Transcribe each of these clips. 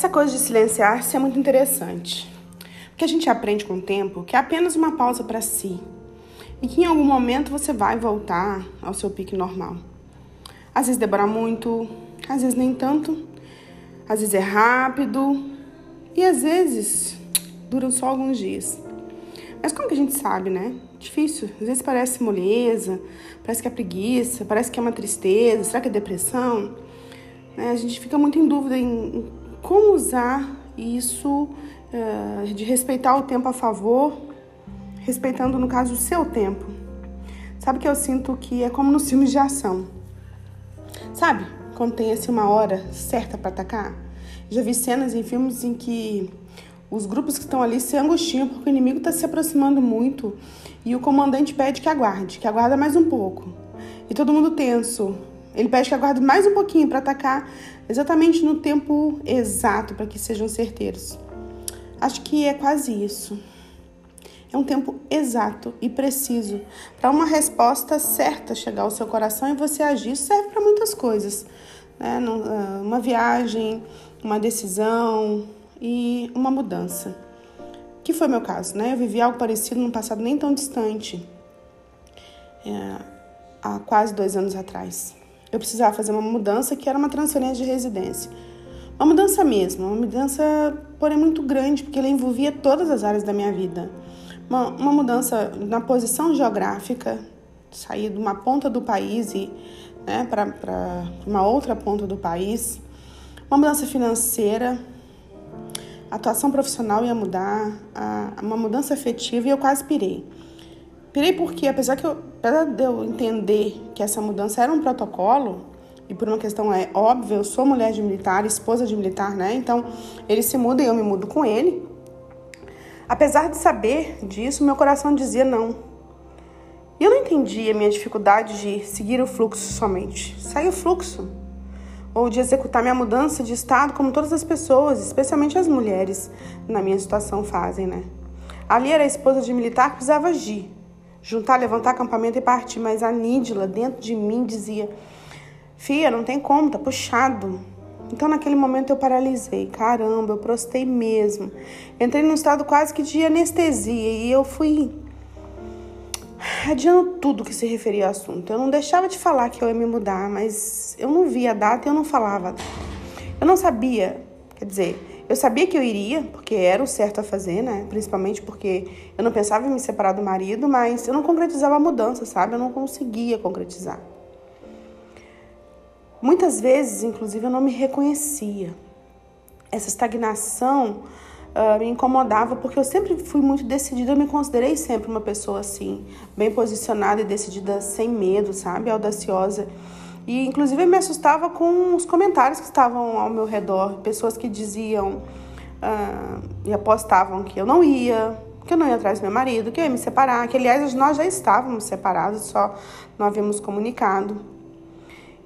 Essa coisa de silenciar-se é muito interessante. Porque a gente aprende com o tempo que é apenas uma pausa para si. E que em algum momento você vai voltar ao seu pique normal. Às vezes demora muito, às vezes nem tanto, às vezes é rápido e às vezes duram só alguns dias. Mas como que a gente sabe, né? Difícil. Às vezes parece moleza, parece que é preguiça, parece que é uma tristeza, será que é depressão? Né? A gente fica muito em dúvida em como usar isso uh, de respeitar o tempo a favor, respeitando, no caso, o seu tempo. Sabe que eu sinto que é como nos filmes de ação. Sabe? Quando tem assim uma hora certa para atacar. Já vi cenas em filmes em que os grupos que estão ali se angustiam porque o inimigo está se aproximando muito e o comandante pede que aguarde, que aguarda mais um pouco. E todo mundo tenso. Ele pede que aguarde mais um pouquinho para atacar exatamente no tempo exato para que sejam certeiros. Acho que é quase isso. É um tempo exato e preciso para uma resposta certa chegar ao seu coração e você agir. Isso serve para muitas coisas. Né? Ah, uma viagem, uma decisão e uma mudança. Que foi meu caso, né? Eu vivi algo parecido no passado nem tão distante, é, há quase dois anos atrás. Eu precisava fazer uma mudança que era uma transferência de residência. Uma mudança mesmo, uma mudança, porém, muito grande, porque ela envolvia todas as áreas da minha vida. Uma, uma mudança na posição geográfica, sair de uma ponta do país e né, para uma outra ponta do país. Uma mudança financeira, a atuação profissional ia mudar, a, uma mudança afetiva e eu quase pirei. Pirei porque, apesar, que eu, apesar de eu entender que essa mudança era um protocolo, e por uma questão é óbvia, eu sou mulher de militar, esposa de militar, né? Então ele se muda e eu me mudo com ele. Apesar de saber disso, meu coração dizia não. E eu não entendia a minha dificuldade de seguir o fluxo somente. Sair o fluxo. Ou de executar minha mudança de estado como todas as pessoas, especialmente as mulheres, na minha situação fazem, né? Ali era a esposa de militar que precisava agir. Juntar, levantar acampamento e partir. Mas a Nídila, dentro de mim, dizia Fia, não tem como, tá puxado. Então, naquele momento, eu paralisei. Caramba, eu prostei mesmo. Entrei num estado quase que de anestesia e eu fui adiando tudo que se referia ao assunto. Eu não deixava de falar que eu ia me mudar, mas eu não via a data e eu não falava. Eu não sabia, quer dizer, eu sabia que eu iria, porque era o certo a fazer, né? Principalmente porque eu não pensava em me separar do marido, mas eu não concretizava a mudança, sabe? Eu não conseguia concretizar. Muitas vezes, inclusive, eu não me reconhecia. Essa estagnação uh, me incomodava porque eu sempre fui muito decidida, eu me considerei sempre uma pessoa assim, bem posicionada e decidida, sem medo, sabe? Audaciosa. E inclusive eu me assustava com os comentários que estavam ao meu redor, pessoas que diziam uh, e apostavam que eu não ia, que eu não ia atrás do meu marido, que eu ia me separar, que aliás nós já estávamos separados, só não havíamos comunicado.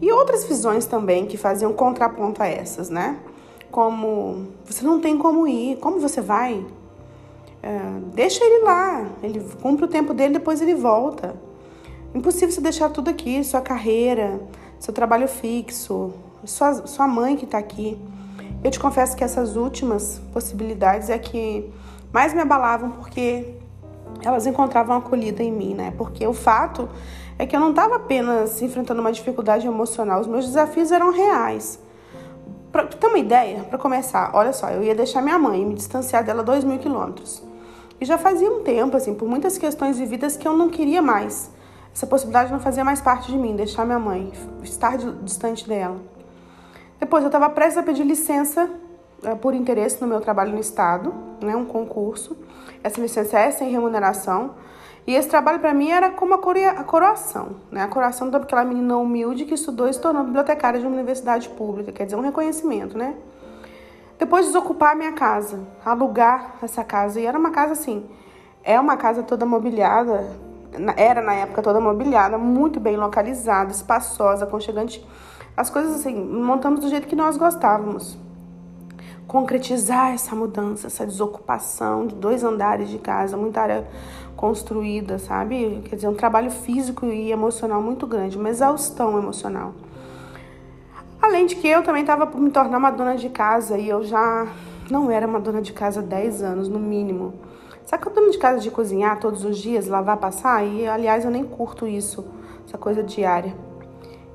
E outras visões também que faziam contraponto a essas, né? Como você não tem como ir, como você vai? É, deixa ele lá, ele cumpre o tempo dele, depois ele volta. Impossível você deixar tudo aqui, sua carreira, seu trabalho fixo, sua, sua mãe que está aqui. Eu te confesso que essas últimas possibilidades é que mais me abalavam porque elas encontravam acolhida em mim, né? Porque o fato é que eu não estava apenas enfrentando uma dificuldade emocional, os meus desafios eram reais. Para ter uma ideia, para começar, olha só, eu ia deixar minha mãe e me distanciar dela dois mil quilômetros. E já fazia um tempo, assim, por muitas questões vividas que eu não queria mais. Essa possibilidade não fazia mais parte de mim, deixar minha mãe, estar distante dela. Depois eu estava prestes a pedir licença é, por interesse no meu trabalho no Estado, né, um concurso. Essa licença é sem remuneração. E esse trabalho para mim era como a, a coroação, né? A coroação daquela menina humilde que estudou e se tornou bibliotecária de uma universidade pública, quer dizer, um reconhecimento, né? Depois desocupar a minha casa, alugar essa casa. E era uma casa assim, é uma casa toda mobiliada, era na época toda mobiliada, muito bem localizada, espaçosa, aconchegante. As coisas assim, montamos do jeito que nós gostávamos concretizar essa mudança, essa desocupação de dois andares de casa, muita área construída, sabe? Quer dizer, um trabalho físico e emocional muito grande, uma exaustão emocional. Além de que eu também estava por me tornar uma dona de casa e eu já não era uma dona de casa há 10 anos, no mínimo. Sabe que eu dona de casa de cozinhar todos os dias, lavar, passar? E aliás, eu nem curto isso, essa coisa diária.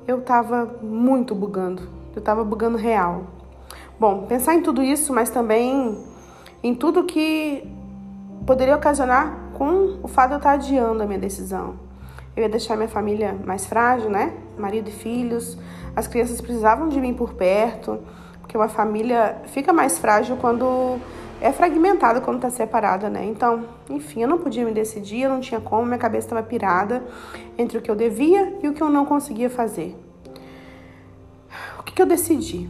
Eu tava muito bugando. Eu tava bugando real. Bom, pensar em tudo isso, mas também em tudo que poderia ocasionar com o fato de eu estar adiando a minha decisão. Eu ia deixar minha família mais frágil, né? Marido e filhos. As crianças precisavam de mim por perto, porque uma família fica mais frágil quando é fragmentada, quando está separada, né? Então, enfim, eu não podia me decidir, eu não tinha como, minha cabeça estava pirada entre o que eu devia e o que eu não conseguia fazer. O que, que eu decidi?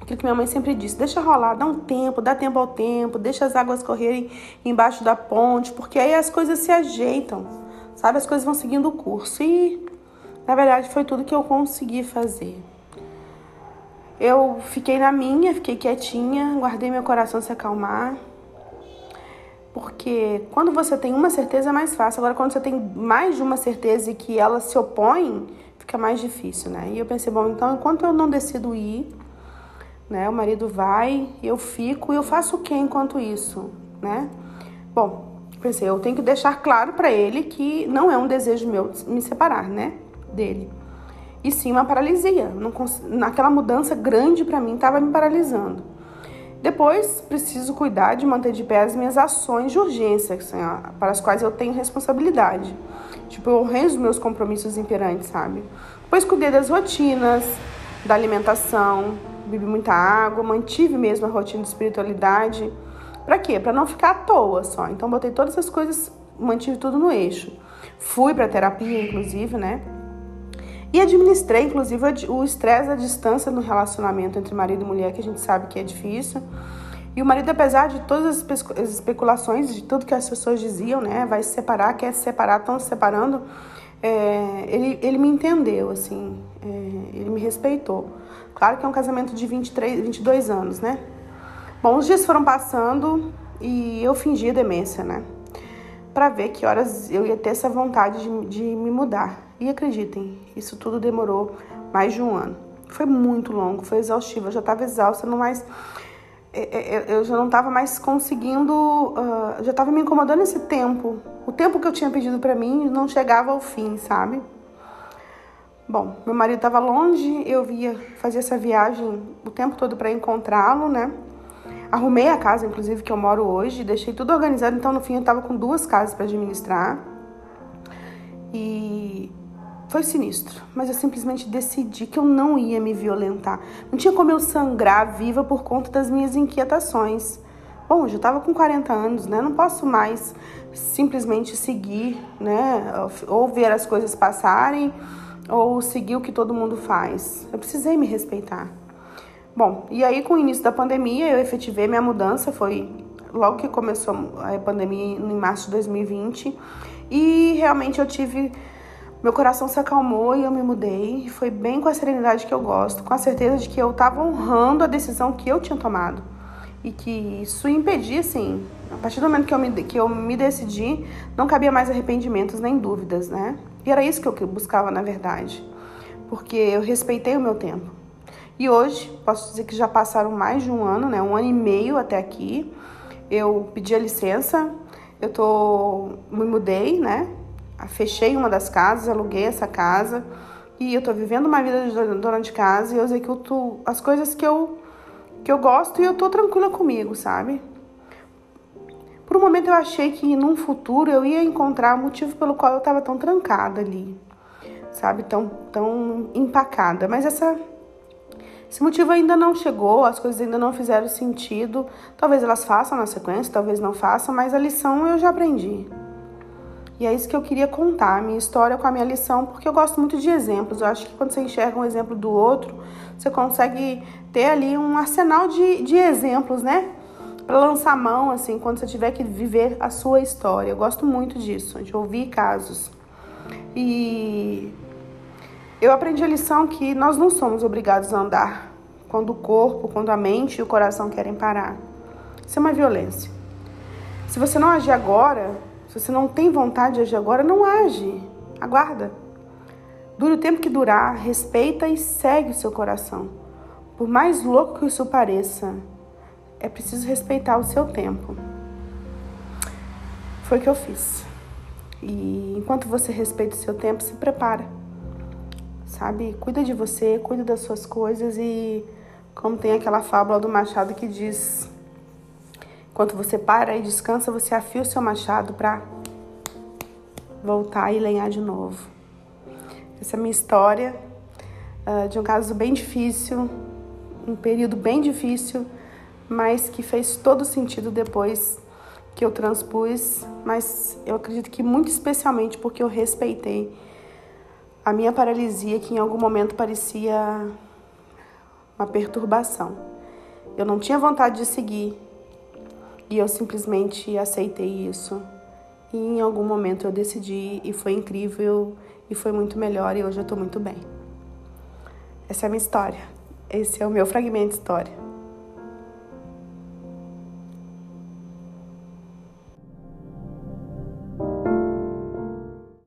Aquilo que minha mãe sempre disse: deixa rolar, dá um tempo, dá tempo ao tempo, deixa as águas correrem embaixo da ponte, porque aí as coisas se ajeitam, sabe? As coisas vão seguindo o curso. E, na verdade, foi tudo que eu consegui fazer. Eu fiquei na minha, fiquei quietinha, guardei meu coração se acalmar. Porque quando você tem uma certeza é mais fácil. Agora, quando você tem mais de uma certeza e que ela se opõe, fica mais difícil, né? E eu pensei, bom, então enquanto eu não decido ir, né? O marido vai, eu fico e eu faço o que enquanto isso, né? Bom, pensei, eu tenho que deixar claro para ele que não é um desejo meu me separar, né, dele. E sim uma paralisia. Não, naquela mudança grande para mim estava me paralisando. Depois, preciso cuidar de manter de pé as minhas ações de urgência, assim, para as quais eu tenho responsabilidade. Tipo, eu honrei os meus compromissos imperantes, sabe? Depois, cuidei das rotinas, da alimentação, bebi muita água, mantive mesmo a rotina de espiritualidade. Para quê? Para não ficar à toa só. Então botei todas as coisas, mantive tudo no eixo. Fui para terapia, inclusive, né? E administrei, inclusive, o estresse à distância no relacionamento entre marido e mulher, que a gente sabe que é difícil. E o marido, apesar de todas as especulações, de tudo que as pessoas diziam, né? Vai se separar, quer se separar, estão se separando. É, ele, ele me entendeu, assim, é, ele me respeitou. Claro que é um casamento de 23, 22 anos, né? Bom, os dias foram passando e eu fingi demência, né? Para ver que horas eu ia ter essa vontade de, de me mudar. E acreditem, isso tudo demorou mais de um ano. Foi muito longo, foi exaustivo. Eu já estava exausta, não mais. É, é, é, eu já não estava mais conseguindo. Uh, já estava me incomodando esse tempo. O tempo que eu tinha pedido para mim não chegava ao fim, sabe? Bom, meu marido estava longe, eu via fazer essa viagem o tempo todo para encontrá-lo, né? Arrumei a casa, inclusive, que eu moro hoje, deixei tudo organizado, então no fim eu estava com duas casas para administrar. E foi sinistro, mas eu simplesmente decidi que eu não ia me violentar. Não tinha como eu sangrar viva por conta das minhas inquietações. Bom, eu já estava com 40 anos, né? Não posso mais simplesmente seguir, né? Ou ver as coisas passarem ou seguir o que todo mundo faz. Eu precisei me respeitar. Bom, e aí com o início da pandemia eu efetivei minha mudança, foi logo que começou a pandemia em março de 2020, e realmente eu tive meu coração se acalmou e eu me mudei. Foi bem com a serenidade que eu gosto, com a certeza de que eu estava honrando a decisão que eu tinha tomado. E que isso impedia, assim, a partir do momento que eu me, que eu me decidi, não cabia mais arrependimentos nem dúvidas, né? E era isso que eu buscava, na verdade, porque eu respeitei o meu tempo. E hoje, posso dizer que já passaram mais de um ano, né? Um ano e meio até aqui. Eu pedi a licença, eu tô, me mudei, né? Fechei uma das casas, aluguei essa casa e eu tô vivendo uma vida de dona de casa e eu executo as coisas que eu, que eu gosto e eu tô tranquila comigo, sabe? Por um momento eu achei que num futuro eu ia encontrar o motivo pelo qual eu estava tão trancada ali, sabe? Tão, tão empacada. Mas essa, esse motivo ainda não chegou, as coisas ainda não fizeram sentido. Talvez elas façam na sequência, talvez não façam, mas a lição eu já aprendi. E é isso que eu queria contar, a minha história com a minha lição, porque eu gosto muito de exemplos. Eu acho que quando você enxerga um exemplo do outro, você consegue ter ali um arsenal de, de exemplos, né? para lançar mão, assim, quando você tiver que viver a sua história. Eu gosto muito disso, de ouvir casos. E eu aprendi a lição que nós não somos obrigados a andar quando o corpo, quando a mente e o coração querem parar. Isso é uma violência. Se você não agir agora, se você não tem vontade de agir agora, não age. Aguarda. Dure o tempo que durar, respeita e segue o seu coração. Por mais louco que isso pareça, é preciso respeitar o seu tempo. Foi o que eu fiz. E enquanto você respeita o seu tempo, se prepara. Sabe? Cuida de você, cuida das suas coisas e como tem aquela fábula do machado que diz: enquanto você para e descansa, você afia o seu machado para voltar e lenhar de novo. Essa é a minha história uh, de um caso bem difícil, um período bem difícil, mas que fez todo sentido depois que eu transpus, mas eu acredito que muito especialmente porque eu respeitei a minha paralisia, que em algum momento parecia uma perturbação. Eu não tinha vontade de seguir e eu simplesmente aceitei isso. E em algum momento eu decidi e foi incrível e foi muito melhor e hoje eu estou muito bem. Essa é a minha história. Esse é o meu fragmento de história.